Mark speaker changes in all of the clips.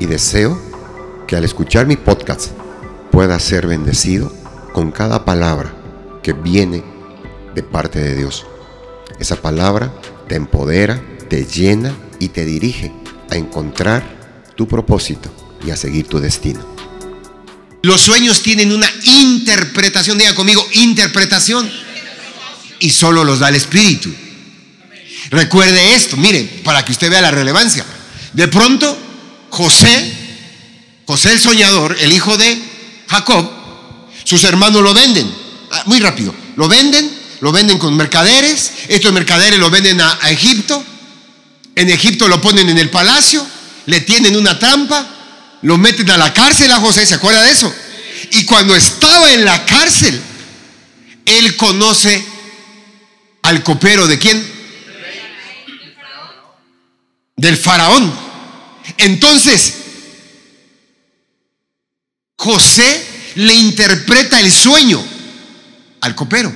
Speaker 1: y deseo que al escuchar mi podcast puedas ser bendecido con cada palabra que viene de parte de Dios. Esa palabra te empodera, te llena y te dirige a encontrar tu propósito y a seguir tu destino.
Speaker 2: Los sueños tienen una interpretación, diga conmigo, interpretación. Y solo los da el Espíritu. Recuerde esto, mire, para que usted vea la relevancia. De pronto, José, José el soñador, el hijo de Jacob, sus hermanos lo venden. Ah, Muy rápido. Lo venden, lo venden con mercaderes. Estos mercaderes lo venden a, Egipto. En Egipto lo ponen en el palacio, le tienen una trampa, lo meten a la cárcel a José, ¿se acuerda de eso? Y cuando estaba en la cárcel, él conoce al copero de quién? Del faraón. Entonces, José le interpreta el sueño al copero.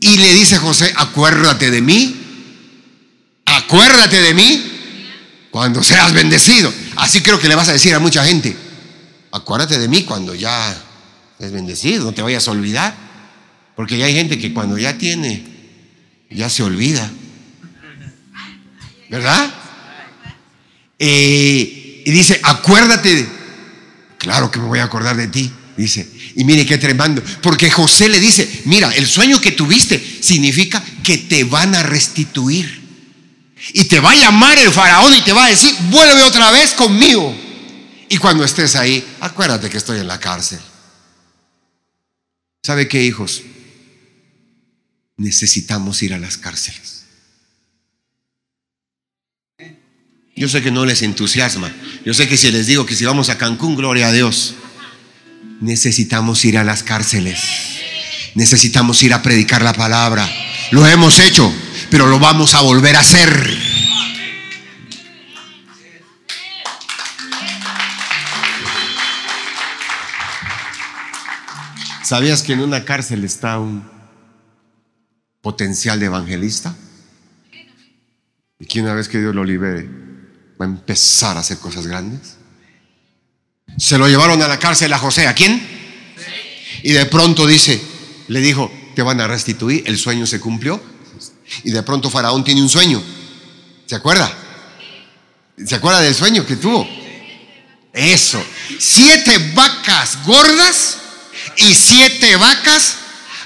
Speaker 2: Y le dice a José, acuérdate de mí, acuérdate de mí cuando seas bendecido. Así creo que le vas a decir a mucha gente, acuérdate de mí cuando ya es bendecido, no te vayas a olvidar. Porque ya hay gente que cuando ya tiene, ya se olvida. ¿Verdad? Eh, y dice, acuérdate. de-". Claro que me voy a acordar de ti. Dice, y mire qué tremendo. Porque José le dice, mira, el sueño que tuviste significa que te van a restituir. Y te va a llamar el faraón y te va a decir, vuelve otra vez conmigo. Y cuando estés ahí, acuérdate que estoy en la cárcel. ¿Sabe qué, hijos? Necesitamos ir a las cárceles. Yo sé que no les entusiasma. Yo sé que si les digo que si vamos a Cancún, gloria a Dios. Necesitamos ir a las cárceles. Necesitamos ir a predicar la palabra. Lo hemos hecho, pero lo vamos a volver a hacer. ¿Sabías que en una cárcel está un potencial de evangelista? Y que una vez que Dios lo libere, va a empezar a hacer cosas grandes. Se lo llevaron a la cárcel a José. ¿A quién? Y de pronto dice, le dijo, te van a restituir. El sueño se cumplió. Y de pronto Faraón tiene un sueño. ¿Se acuerda? ¿Se acuerda del sueño que tuvo? Eso. Siete vacas gordas y siete vacas.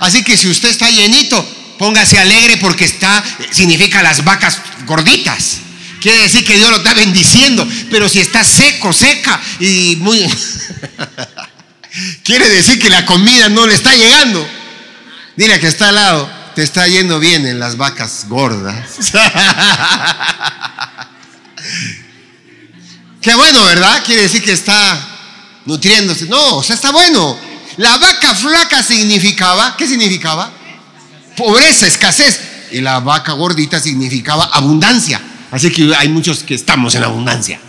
Speaker 2: Así que si usted está llenito, póngase alegre porque está, significa las vacas gorditas. Quiere decir que Dios lo está bendiciendo. Pero si está seco, seca y muy... Quiere decir que la comida no le está llegando. Dile que está al lado, te está yendo bien en las vacas gordas. Qué bueno, ¿verdad? Quiere decir que está nutriéndose. No, o sea, está bueno. La vaca flaca significaba, ¿qué significaba? Pobreza, escasez. Y la vaca gordita significaba abundancia. Así que hay muchos que estamos en abundancia.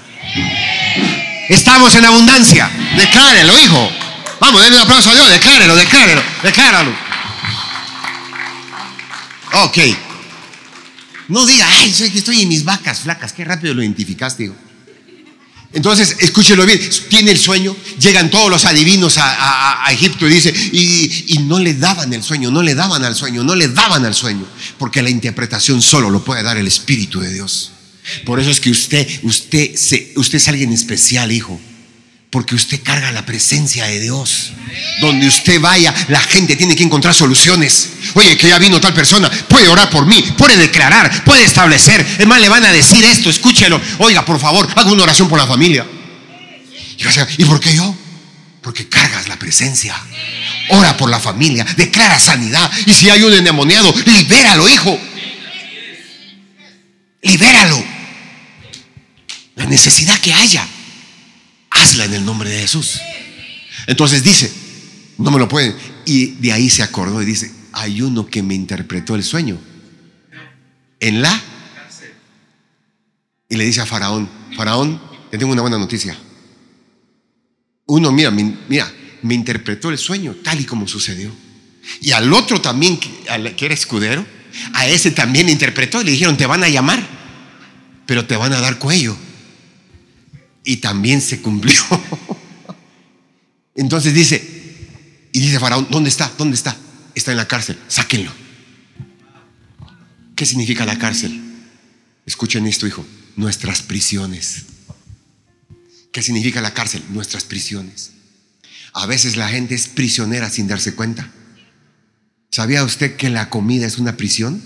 Speaker 2: Estamos en abundancia. Declárelo, hijo. Vamos, denle un aplauso a Dios. Declárelo, declárelo, decláralo. Ok. No diga, ay, soy que estoy en mis vacas flacas. Qué rápido lo identificaste, hijo. Entonces, escúchelo bien, tiene el sueño, llegan todos los adivinos a, Egipto y dice, y no le daban el sueño, no le daban al sueño, no le daban al sueño, porque la interpretación solo lo puede dar el Espíritu de Dios. Por eso es que usted, usted, se- usted es alguien especial, hijo, porque usted carga la presencia de Dios. Donde usted vaya, la gente tiene que encontrar soluciones. Oye, que ya vino tal persona, puede orar por mí, puede declarar, puede establecer. Es más, le van a decir esto, escúchelo. Oiga, por favor, haga una oración por la familia. Y va a decir, ¿y por qué yo? Porque cargas la presencia. Ora por la familia, declara sanidad. Y si hay un endemoniado, libéralo, hijo. Libéralo. La necesidad que haya, hazla en el nombre de Jesús. Entonces dice, no me lo pueden. Y de ahí se acordó y dice, hay uno que me interpretó el sueño. En la. Y le dice a Faraón, Faraón, te tengo una buena noticia. Uno, mira, mira, me interpretó el sueño tal y como sucedió. Y al otro también, que, al que era escudero, a ese también interpretó y le dijeron, te van a llamar, pero te van a dar cuello. Y también se cumplió. Entonces dice, y dice Faraón, ¿dónde está? ¿Dónde está? Está en la cárcel, sáquenlo. ¿Qué significa la cárcel? Escuchen esto, hijo, nuestras prisiones. ¿Qué significa la cárcel? Nuestras prisiones. A veces la gente es prisionera sin darse cuenta. ¿Sabía usted que la comida es una prisión?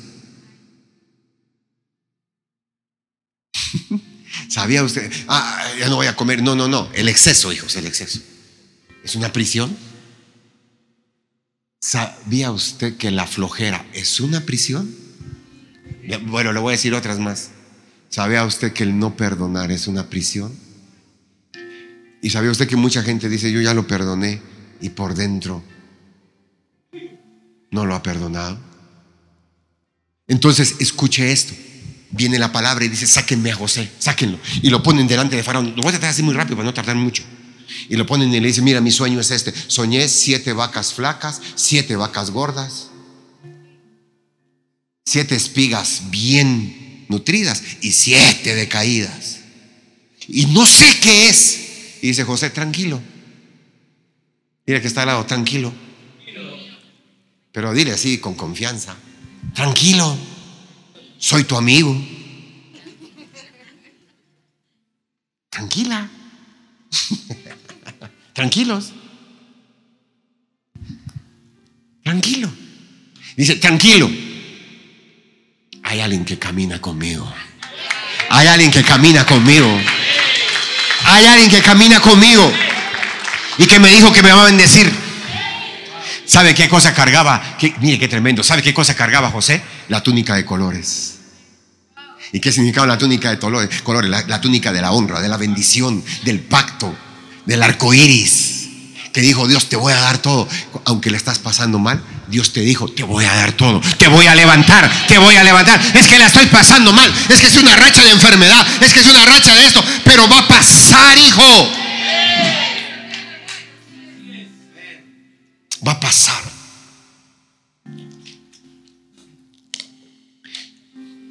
Speaker 2: ¿Sabía usted? Ah, ya no voy a comer. No, no, no. El exceso, hijos, el exceso. ¿Es una prisión? ¿Sabía usted que la flojera es una prisión? Bueno, le voy a decir otras más. ¿Sabía usted que el no perdonar es una prisión? ¿Y sabía usted que mucha gente dice, yo ya lo perdoné y por dentro no lo ha perdonado? Entonces, escuche esto. Viene la palabra y dice, sáquenme a José, sáquenlo. Y lo ponen delante de Faraón. Lo voy a tratar así muy rápido para no tardar mucho. Y lo ponen y le dicen, mira, mi sueño es este. Soñé siete vacas flacas, siete vacas gordas, siete espigas bien nutridas y siete decaídas. Y no sé qué es. Y dice José, tranquilo. Mira que está al lado, tranquilo. Pero dile así con confianza, tranquilo, soy tu amigo. Tranquila. Tranquilos. Tranquilo. Dice, tranquilo. Hay alguien que camina conmigo. Hay alguien que camina conmigo. Hay alguien que camina conmigo y que me dijo que me va a bendecir. ¿Sabe qué cosa cargaba? ¿Qué- mire qué tremendo. ¿Sabe qué cosa cargaba José? La túnica de colores. ¿Y qué significaba la túnica de colores? la túnica de la honra, de la bendición, del pacto, del arco iris. Que dijo Dios, te voy a dar todo. Aunque le estás pasando mal, Dios te dijo, te voy a dar todo. Te voy a levantar, te voy a levantar. Es que la estoy pasando mal. Es que es una racha de enfermedad. Es que es una racha de esto. Pero va a pasar,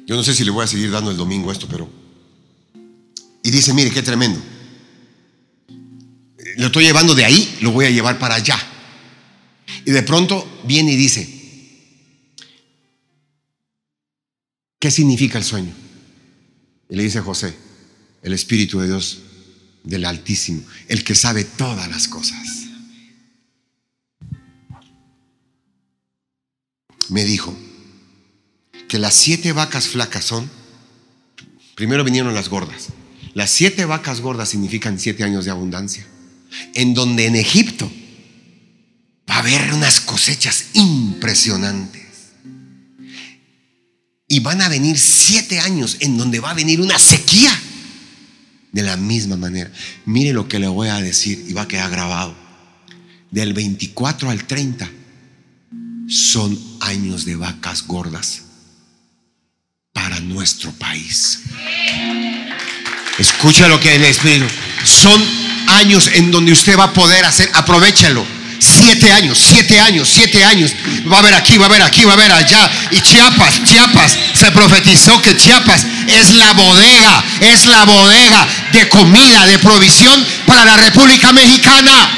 Speaker 2: Yo no sé si le voy a seguir dando el domingo esto, pero... Y dice, mire, qué tremendo. Lo estoy llevando de ahí, lo voy a llevar para allá. Y de pronto viene y dice, ¿qué significa el sueño? Y le dice José, el Espíritu de Dios del Altísimo, el que sabe todas las cosas. Me dijo que las siete vacas flacas son, primero vinieron las gordas, las siete vacas gordas significan siete años de abundancia, en donde en Egipto va a haber unas cosechas impresionantes. Y van a venir siete años en donde va a venir una sequía. De la misma manera. Mire lo que le voy a decir y va a quedar grabado. Del 24 al 30 son años de vacas gordas para nuestro país. Escucha lo que el Espíritu. Son años en donde usted va a poder hacer, aprovechalo. Siete años, siete años, siete años. Va a haber aquí, va a haber aquí, va a haber allá. Y Chiapas, Chiapas, se profetizó que Chiapas es la bodega, es la bodega de comida, de provisión para la República Mexicana.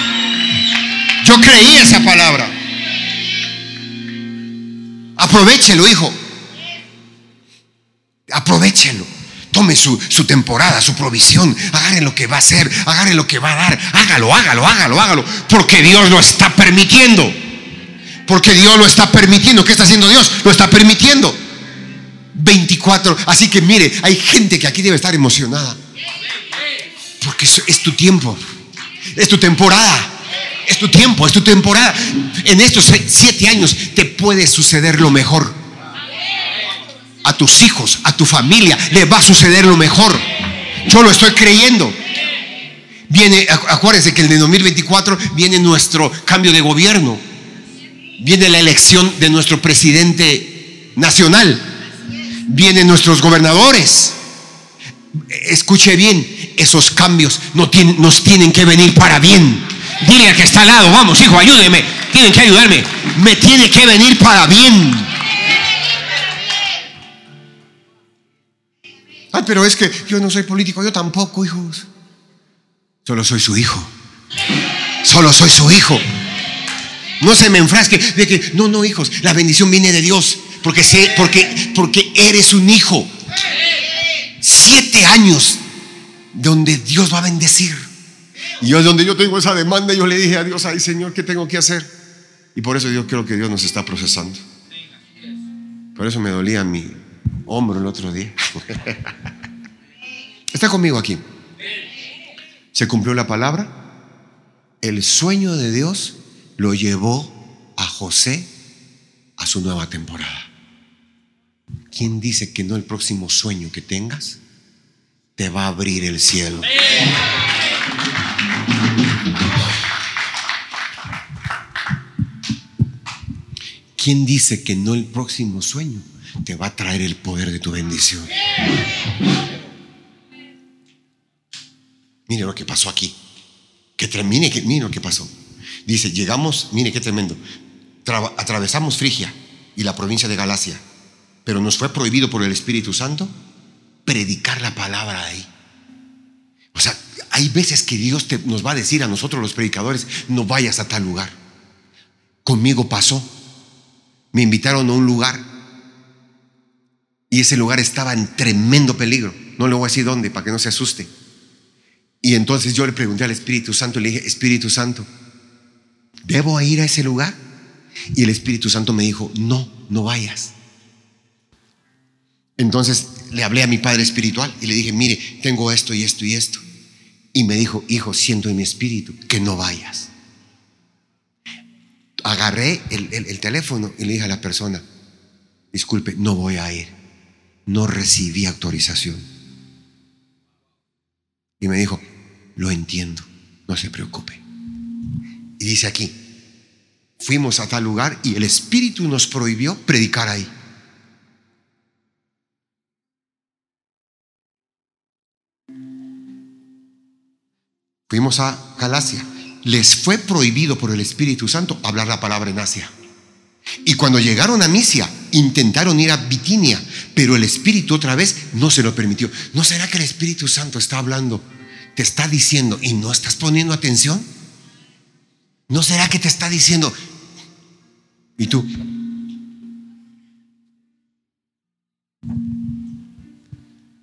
Speaker 2: Yo creí esa palabra. Aprovechelo, hijo. Aprovechelo. Tome su, su temporada, su provisión. Agarre lo que va a hacer. Agarre lo que va a dar. Hágalo, hágalo, hágalo, hágalo. Porque Dios lo está permitiendo. Porque Dios lo está permitiendo. ¿Qué está haciendo Dios? Lo está permitiendo. 24. Así que mire, hay gente que aquí debe estar emocionada. Porque es, es tu tiempo. Es tu temporada. Es tu tiempo, es tu temporada. En estos siete años te puede suceder lo mejor. A tus hijos, a tu familia, le va a suceder lo mejor. Yo lo estoy creyendo. Viene, acu- acuérdense que en el 2024 viene nuestro cambio de gobierno. Viene la elección de nuestro presidente nacional. Vienen nuestros gobernadores. Escuche bien, esos cambios no tienen- nos tienen que venir para bien. Dile al que está al lado, vamos hijo, ayúdeme. Tienen que ayudarme. Me tiene que venir para bien. Ay, pero es que yo no soy político, yo tampoco, hijos. Solo soy su hijo. Solo soy su hijo. No se me enfrasque de que, no, no, hijos, la bendición viene de Dios. Porque sé, porque, porque eres un hijo. Siete años donde Dios va a bendecir. Y yo, donde yo tengo esa demanda, yo le dije a Dios, ay Señor, ¿qué tengo que hacer? Y por eso yo creo que Dios nos está procesando. Por eso me dolía mi hombro el otro día. Está conmigo aquí. Se cumplió la palabra. El sueño de Dios lo llevó a José a su nueva temporada. ¿Quién dice que no el próximo sueño que tengas te va a abrir el cielo? ¿Quién dice que no el próximo sueño te va a traer el poder de tu bendición? Mire lo que pasó aquí. Que termine, que mire lo que pasó. Dice, llegamos, mire qué tremendo. Atravesamos Frigia y la provincia de Galacia, pero nos fue prohibido por el Espíritu Santo predicar la palabra ahí. O sea, hay veces que Dios te- nos va a decir a nosotros los predicadores, no vayas a tal lugar. Conmigo pasó. Me invitaron a un lugar y ese lugar estaba en tremendo peligro. No le voy a decir dónde para que no se asuste. Y entonces yo le pregunté al Espíritu Santo, le dije, Espíritu Santo, ¿debo ir a ese lugar? Y el Espíritu Santo me dijo, no, no vayas. Entonces le hablé a mi padre espiritual y le dije, mire, tengo esto y esto y esto. Y me dijo, hijo, siento en mi espíritu que no vayas. Agarré el- el teléfono y le dije a la persona, disculpe, no voy a ir. No recibí autorización. Y me dijo, lo entiendo, no se preocupe. Y dice aquí, fuimos a tal lugar y el Espíritu nos prohibió predicar ahí. Fuimos a Galacia. Les fue prohibido por el Espíritu Santo hablar la palabra en Asia. Y cuando llegaron a Misia, intentaron ir a Bitinia, pero el Espíritu otra vez no se lo permitió. ¿No será que el Espíritu Santo está hablando, te está diciendo y no estás poniendo atención? ¿No será que te está diciendo, y tú?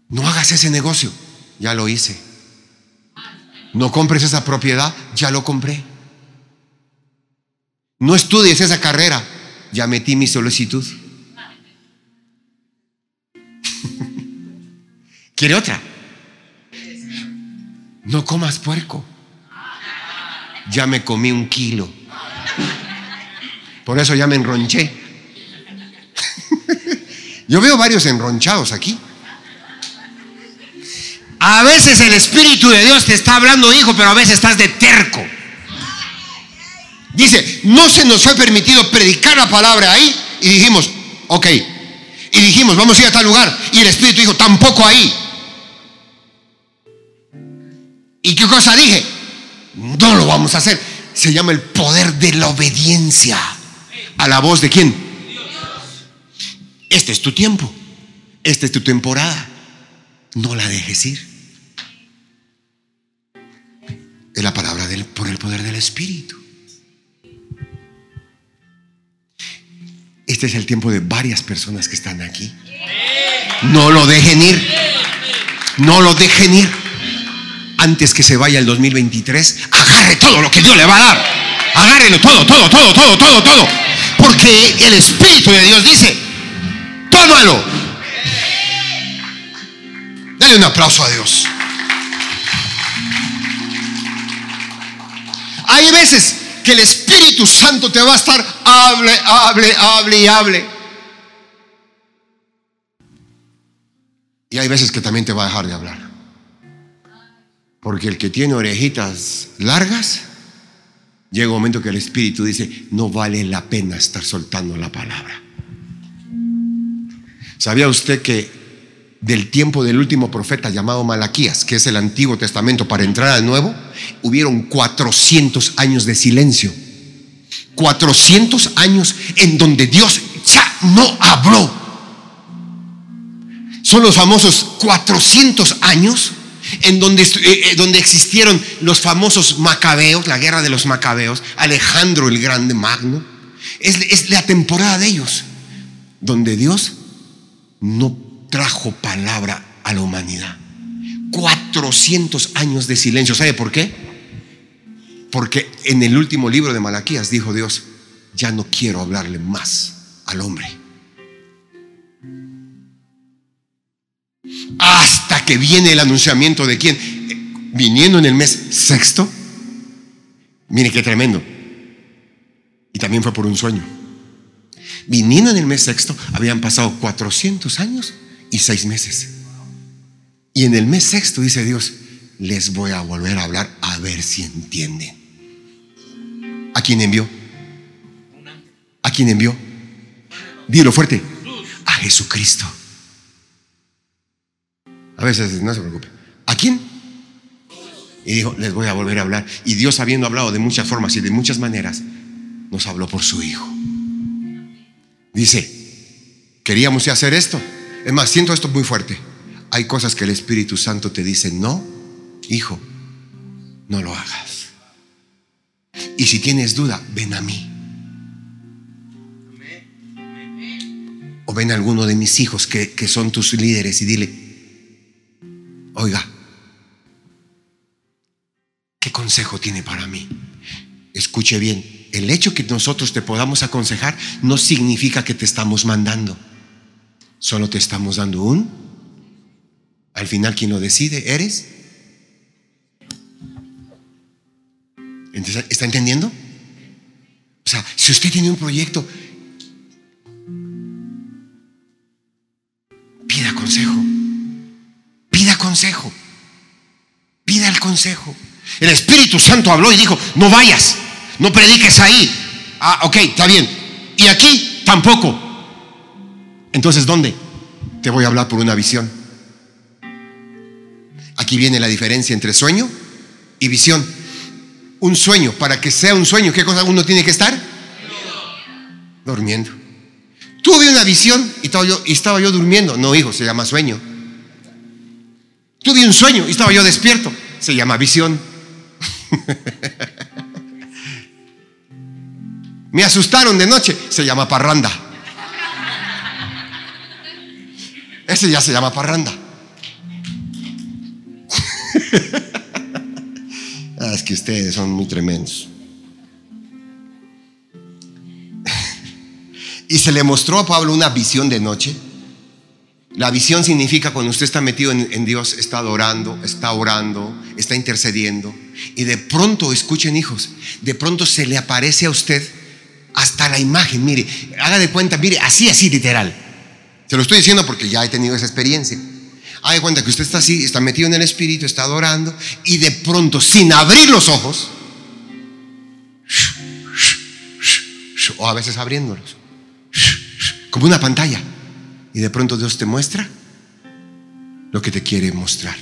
Speaker 2: No hagas ese negocio, ya lo hice. No compres esa propiedad, ya lo compré. No estudies esa carrera, ya metí mi solicitud. ¿Quiere otra? No comas puerco. Ya me comí un kilo. Por eso ya me enronché. Yo veo varios enronchados aquí. A veces el Espíritu de Dios te está hablando, hijo, pero a veces estás de terco. Dice, no se nos fue permitido predicar la palabra ahí. Y dijimos, ok. Y dijimos, vamos a ir a tal lugar. Y el Espíritu dijo, tampoco ahí. ¿Y qué cosa dije? No lo vamos a hacer. se llama el poder de la obediencia. ¿A la voz de quién? Este es tu tiempo. Esta es tu temporada. No la dejes ir. Es la palabra del, por el poder del Espíritu. Este es el tiempo de varias personas que están aquí. No lo dejen ir. No lo dejen ir. Antes que se vaya el 2023, agarre todo lo que Dios le va a dar. Agárrelo todo, todo, todo, todo, todo, todo. Porque el Espíritu de Dios dice, tómalo. Dale un aplauso a Dios. Hay veces que el Espíritu Santo te va a estar, hable, hable, hable y hable. Y hay veces que también te va a dejar de hablar. Porque el que tiene orejitas largas, llega un momento que el Espíritu dice, no vale la pena estar soltando la palabra. ¿Sabía usted que del tiempo del último profeta llamado Malaquías, que es el Antiguo Testamento, para entrar al Nuevo, hubieron 400 años de silencio. 400 años en donde Dios ya no habló. Son los famosos 400 años en donde, eh, eh, donde existieron los famosos macabeos, la guerra de los macabeos, Alejandro el Grande Magno. Es, es la temporada de ellos, donde Dios no trajo palabra a la humanidad. 400 años de silencio. ¿Sabe por qué? Porque en el último libro de Malaquías dijo Dios, ya no quiero hablarle más al hombre. Hasta que viene el anunciamiento de quién? Viniendo en el mes sexto. Mire qué tremendo. Y también fue por un sueño. Viniendo en el mes sexto, habían pasado 400 años y seis meses. Y en el mes sexto dice Dios, les voy a volver a hablar a ver si entienden. ¿A quién envió? ¿A quién envió? Dilo fuerte. A Jesucristo. A veces no se preocupe. ¿A quién? Y dijo, les voy a volver a hablar. Y Dios habiendo hablado de muchas formas y de muchas maneras, nos habló por su Hijo. Dice, queríamos hacer esto. Es más, siento esto muy fuerte. Hay cosas que el Espíritu Santo te dice, no, hijo, no lo hagas. Y si tienes duda, ven a mí. O ven a alguno de mis hijos que, que son tus líderes y dile, oiga, ¿qué consejo tiene para mí? Escuche bien, el hecho que nosotros te podamos aconsejar no significa que te estamos mandando. Solo te estamos dando un. Al final, quien lo decide eres. ¿Está entendiendo? O sea, si usted tiene un proyecto, pida consejo. Consejo. Pida el consejo. El Espíritu Santo habló y dijo, no vayas, no prediques ahí. Ah, ok, está bien. Y aquí tampoco. Entonces, ¿dónde? Te voy a hablar por una visión. Aquí viene la diferencia entre sueño y visión. Un sueño, para que sea un sueño, ¿qué cosa uno tiene que estar? Durmiendo. Tuve una visión y estaba yo, y estaba yo durmiendo. No, hijo, se llama sueño. Tuve un sueño y estaba yo despierto. Se llama visión. Me asustaron de noche. Se llama parranda. Ese ya se llama parranda. Ah, es que ustedes son muy tremendos. Y se le mostró a Pablo una visión de noche. La visión significa cuando usted está metido en, Dios, está adorando, está orando, está intercediendo. Y de pronto, escuchen hijos, de pronto se le aparece a usted hasta la imagen. Mire, haga de cuenta, mire, así, así literal. Se lo estoy diciendo porque ya he tenido esa experiencia. Haga de cuenta que usted está así, está metido en el Espíritu, está adorando. Y de pronto, sin abrir los ojos, o a veces abriéndolos, como una pantalla. Y de pronto Dios te muestra lo que te quiere mostrar.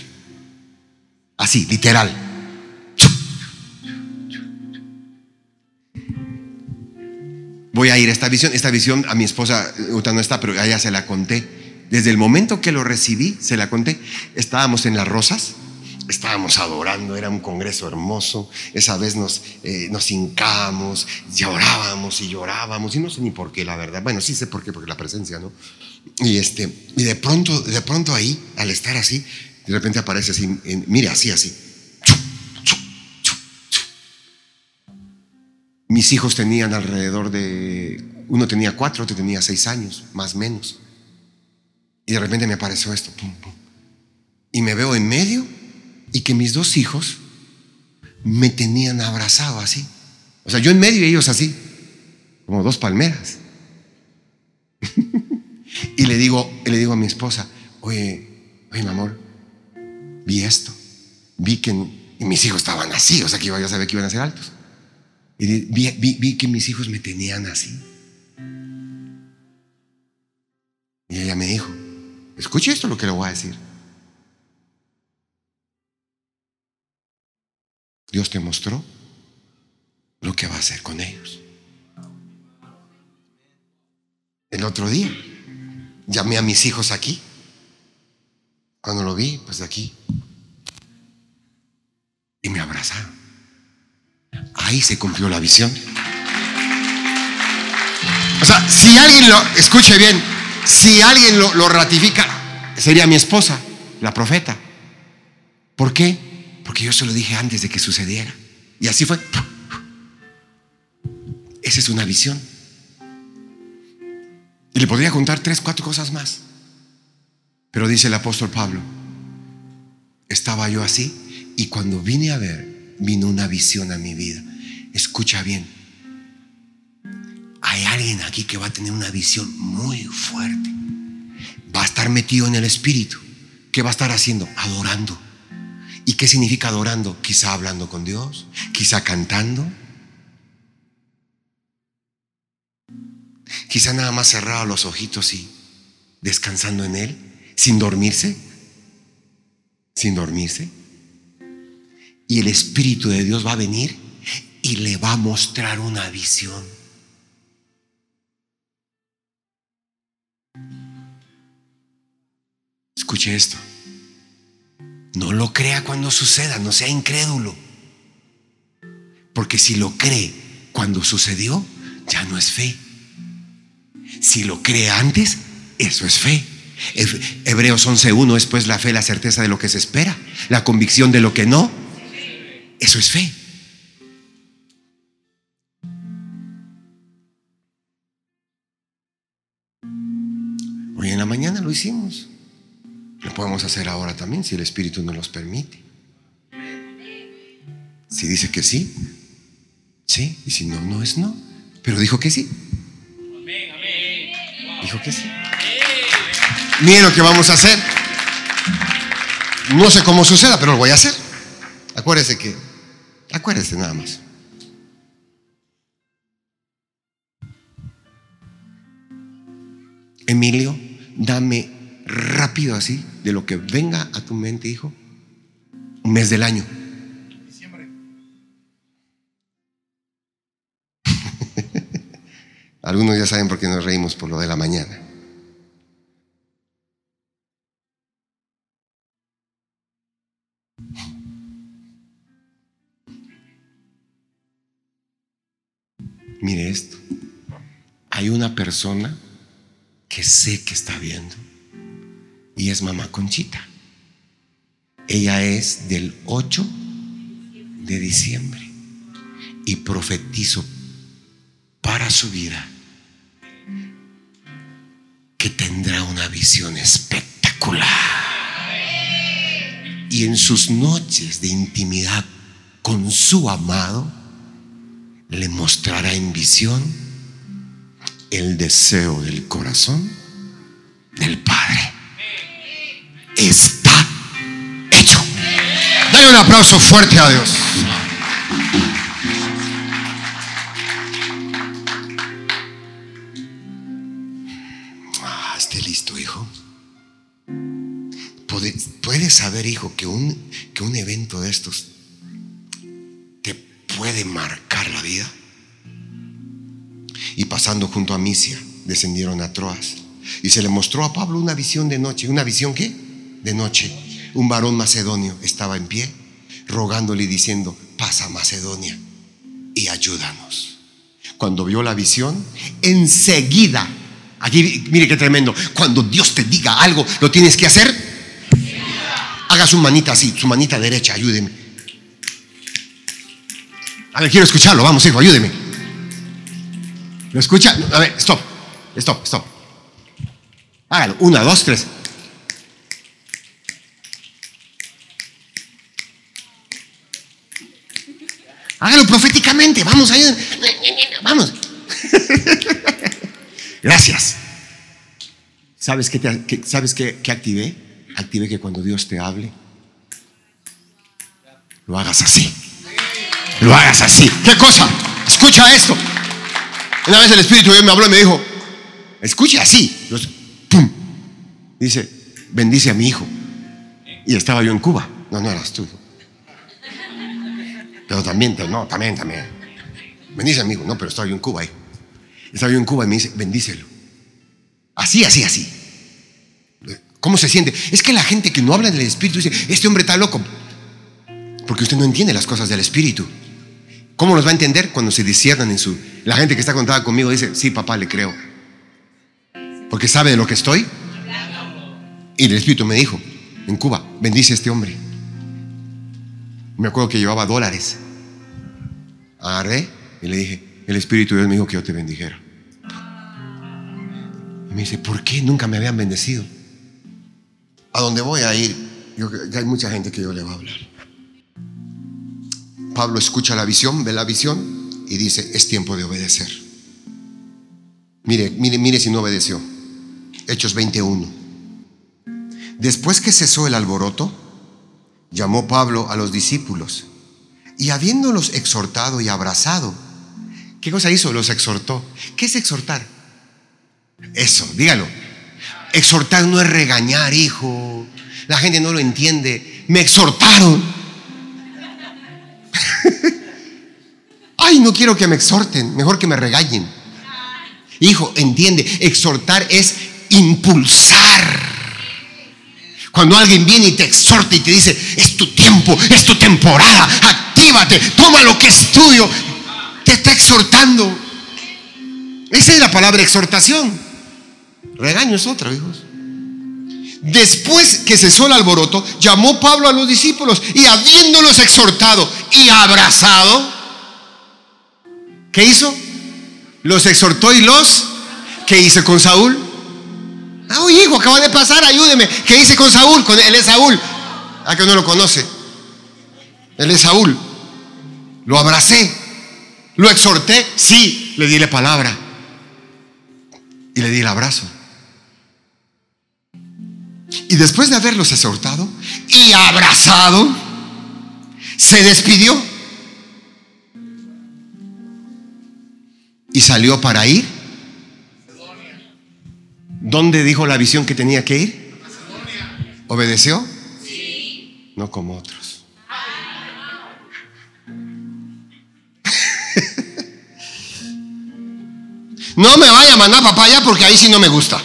Speaker 2: Así, literal. Voy a ir a esta visión. Esta visión a mi esposa, no está, pero a ella se la conté. Desde el momento que lo recibí, se la conté. Estábamos en las rosas estábamos adorando, era un congreso hermoso. Esa vez nos, eh, nos hincábamos, llorábamos y llorábamos, y no sé ni por qué, la verdad. Bueno, sí sé por qué, porque la presencia, ¿no? Y, este, y de pronto, de pronto ahí, al estar así, de repente aparece así, en- mire, así, así. Mis hijos tenían alrededor de, uno tenía cuatro, otro tenía seis años, más menos. Y de repente me apareció esto. pum, pum. Y me veo en medio y que mis dos hijos me tenían abrazado así. O sea, yo en medio y ellos así, como dos palmeras. y le digo, le digo a mi esposa, oye, oye, mi amor, vi esto. Vi que mis hijos estaban así, o sea que yo sabía que iban a ser altos. Y vi, vi- vi que mis hijos me tenían así. Y ella me dijo, escuche esto lo que le voy a decir. Dios te mostró lo que va a hacer con ellos. El otro día llamé a mis hijos aquí. Cuando lo vi, pues de aquí. Y me abrazaron. Ahí se cumplió la visión. O sea, si alguien lo, escuche bien, si alguien lo, lo ratifica, sería mi esposa, la profeta. ¿Por qué? Porque yo se lo dije antes de que sucediera. Y así fue. Esa es una visión. Y le podría contar tres, cuatro cosas más. Pero dice el apóstol Pablo, estaba yo así y cuando vine a ver, vino una visión a mi vida. Escucha bien. Hay alguien aquí que va a tener una visión muy fuerte. Va a estar metido en el espíritu. ¿Qué va a estar haciendo? Adorando. ¿Y qué significa adorando? Quizá hablando con Dios, quizá cantando, quizá nada más cerrado los ojitos y descansando en Él, sin dormirse, sin dormirse. Y el Espíritu de Dios va a venir y le va a mostrar una visión. Escuche esto. No lo crea cuando suceda, no sea incrédulo. Porque si lo cree cuando sucedió, ya no es fe. Si lo cree antes, eso es fe. He- Hebreos 11.1 es pues la fe, la certeza de lo que se espera, la convicción de lo que no. Eso es fe. Hoy en la mañana lo hicimos. Lo podemos hacer ahora también si el Espíritu nos los permite. Si dice que sí, sí. Y si no, no es no. Pero dijo que sí. Dijo que sí. Miren lo que vamos a hacer. No sé cómo suceda, pero lo voy a hacer. Acuérdese que, acuérdese nada más. Emilio, dame rápido así de lo que venga a tu mente, hijo. Un mes del año. Algunos ya saben por qué nos reímos por lo de la mañana. Mire esto. Hay una persona que sé que está viendo y es mamá Conchita. Ella es del 8 de diciembre y profetizo para su vida que tendrá una visión espectacular. Y en sus noches de intimidad con su amado, le mostrará en visión el deseo del corazón del. Está hecho. Dale un aplauso fuerte a Dios. Ah, esté listo, hijo. Puede- Puedes saber, hijo, que un, que un evento de estos te puede marcar la vida. Y pasando junto a Misia, descendieron a Troas. Y se le mostró a Pablo una visión de noche. ¿Una visión qué? De noche. Un varón macedonio estaba en pie, rogándole y diciendo, pasa Macedonia y ayúdanos. Cuando vio la visión, enseguida, aquí mire qué tremendo, cuando Dios te diga algo, lo tienes que hacer. Haga su manita así, su manita derecha, ayúdeme. A ver, quiero escucharlo, vamos, hijo, ayúdeme. ¿Lo escucha? A ver, stop, stop, stop. Hágalo, una, dos, tres. Hágalo proféticamente, vamos, ayúdeme. Vamos. Gracias. ¿Sabes qué, te- qué- ¿sabes qué, qué activé? Activé que cuando Dios te hable, lo hagas así. Lo hagas así. ¿Qué cosa? Escucha esto. Una vez el Espíritu de Dios me habló y me dijo, escucha así. Yo, ¡pum! Dice, bendice a mi hijo. Y estaba yo en Cuba. No, no eras tú. Pero también, no, también, también. Bendice a mi hijo. No, pero estaba yo en Cuba ahí. Estaba yo en Cuba y me dice, bendícelo. Así, así, así. ¿Cómo se siente? Es que la gente que no habla del Espíritu dice, este hombre está loco. Porque usted no entiende las cosas del Espíritu. ¿Cómo los va a entender cuando se disciernan en su... La gente que está contada conmigo dice, sí, papá, le creo. Porque sabe de lo que estoy. Y el Espíritu me dijo, en Cuba, bendice a este hombre. Me acuerdo que llevaba dólares. Agarré y le dije, el Espíritu Dios me dijo que yo te bendijera. Y me dice, ¿por qué nunca me habían bendecido? A donde voy a ir, yo, hay mucha gente que yo le va a hablar. Pablo escucha la visión, ve la visión y dice, es tiempo de obedecer. Mire, mire, mire si no obedeció. Hechos 21. Después que cesó el alboroto, llamó Pablo a los discípulos y habiéndolos exhortado y abrazado, ¿qué cosa hizo? Los exhortó. ¿Qué es exhortar? Eso, dígalo. Exhortar no es regañar, hijo. La gente no lo entiende. Me exhortaron. Ay, no quiero que me exhorten, mejor que me regañen. Hijo, entiende, exhortar es impulsar. Cuando alguien viene y te exhorta y te dice, es tu tiempo, es tu temporada, actívate, toma lo que es tuyo, te está exhortando. Esa es la palabra exhortación. Regaño es otra, hijos. Después que cesó el alboroto, llamó Pablo a los discípulos y habiéndolos exhortado y abrazado, ¿qué hizo? Los exhortó y los, ¿qué hice con Saúl? Ah, oye, hijo, acaba de pasar, ayúdeme. ¿Qué hice con Saúl? Con él es Saúl. Ah, que no lo conoce. Él es Saúl. Lo abracé. Lo exhorté. Sí, le di la palabra. Y le di el abrazo. Y después de haberlos exhortado y abrazado, se despidió. Y salió para ir. ¿Dónde dijo la visión que tenía que ir? ¿Obedeció? Sí. No como otros. No me vaya a mandar papaya porque ahí sí no me gusta.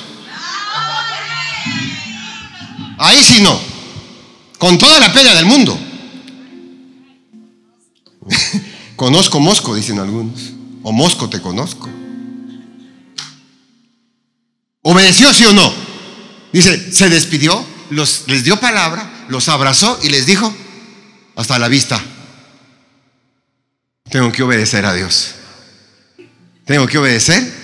Speaker 2: Ahí sí no. Con toda la pena del mundo. conozco Mosco, dicen algunos. O Mosco te conozco. ¿Obedeció sí o no? Dice, se despidió, les dio palabra, los abrazó y les dijo, hasta la vista. Tengo que obedecer a Dios. Tengo que obedecer.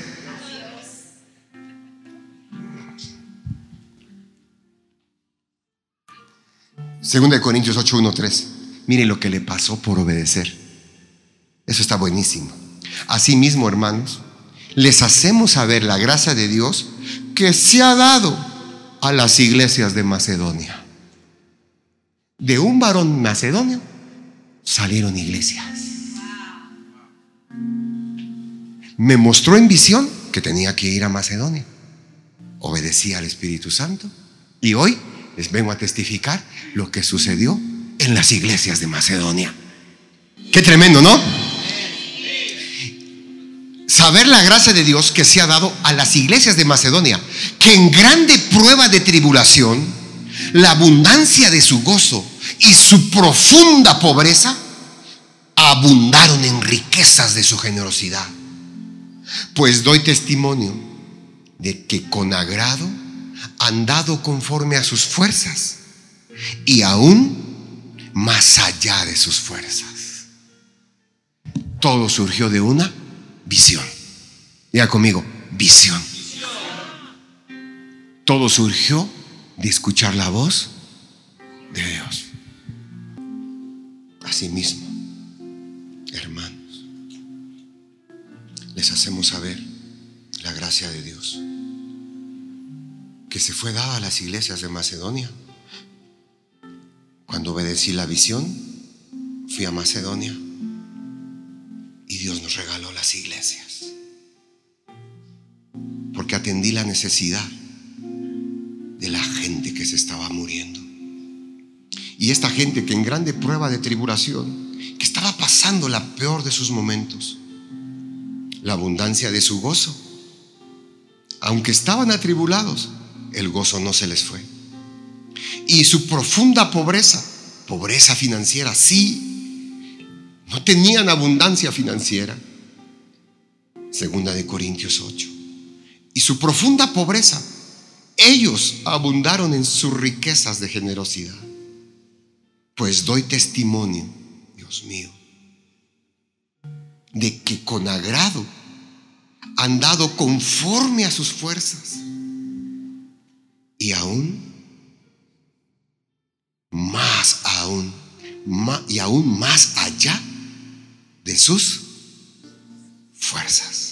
Speaker 2: Segunda de Corintios 8, 1, 3. Miren lo que le pasó por obedecer. Eso está buenísimo. Asimismo, hermanos, les hacemos saber la gracia de Dios que se ha dado a las iglesias de Macedonia. De un varón macedonio salieron iglesias. Me mostró en visión que tenía que ir a Macedonia. Obedecí al Espíritu Santo y hoy les vengo a testificar lo que sucedió en las iglesias de Macedonia. Qué tremendo, ¿no? Saber la gracia de Dios que se ha dado a las iglesias de Macedonia, que en grande prueba de tribulación, la abundancia de su gozo y su profunda pobreza abundaron en riquezas de su generosidad. Pues doy testimonio de que con agrado han dado conforme a sus fuerzas y aún más allá de sus fuerzas. Todo surgió de una visión. Ya conmigo, visión. Todo surgió de escuchar la voz de Dios. Asimismo, hermanos, les hacemos saber la gracia de Dios que se fue dada a las iglesias de Macedonia. Cuando obedecí la visión, fui a Macedonia y Dios nos regaló las iglesias. Atendí la necesidad de la gente que se estaba muriendo. Y esta gente que en grande prueba de tribulación, que estaba pasando la peor de sus momentos, la abundancia de su gozo, aunque estaban atribulados, el gozo no se les fue. Y su profunda pobreza, pobreza financiera, sí, no tenían abundancia financiera. Segunda de Corintios 8. Y su profunda pobreza, ellos abundaron en sus riquezas de generosidad. Pues doy testimonio, Dios mío, de que con agrado han dado conforme a sus fuerzas y aún más aún ma- y aún más allá de sus fuerzas.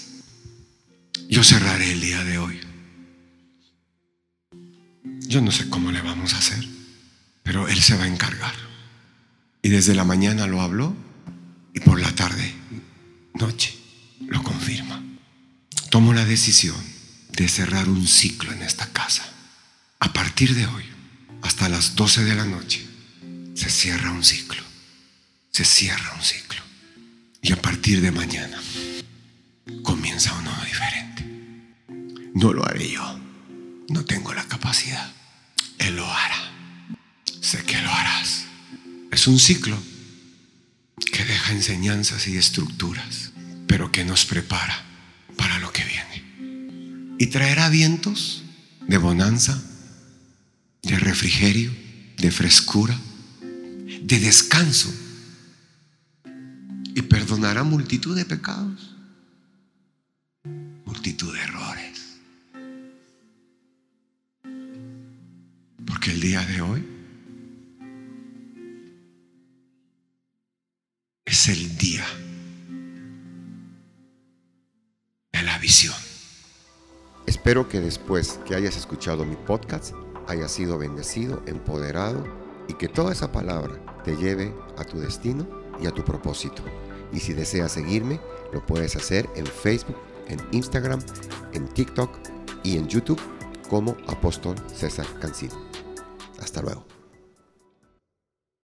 Speaker 2: Yo cerraré el día de hoy. Yo no sé cómo le vamos a hacer, pero Él se va a encargar. Y desde la mañana lo habló y por la tarde, noche, lo confirma. Tomo la decisión de cerrar un ciclo en esta casa. A partir de hoy, hasta las 12 de la noche, se cierra un ciclo. Se cierra un ciclo. Y a partir de mañana, comienza uno diferente. No lo haré yo. No tengo la capacidad. Él lo hará. Sé que lo harás. Es un ciclo que deja enseñanzas y estructuras, pero que nos prepara para lo que viene. Y traerá vientos de bonanza, de refrigerio, de frescura, de descanso. Y perdonará multitud de pecados, multitud de errores. Porque el día de hoy es el día de la visión.
Speaker 1: Espero que después que hayas escuchado mi podcast hayas sido bendecido, empoderado y que toda esa palabra te lleve a tu destino y a tu propósito. Y si deseas seguirme, lo puedes hacer en Facebook, en Instagram, en TikTok y en YouTube como Apóstol César Cancino. Hasta luego.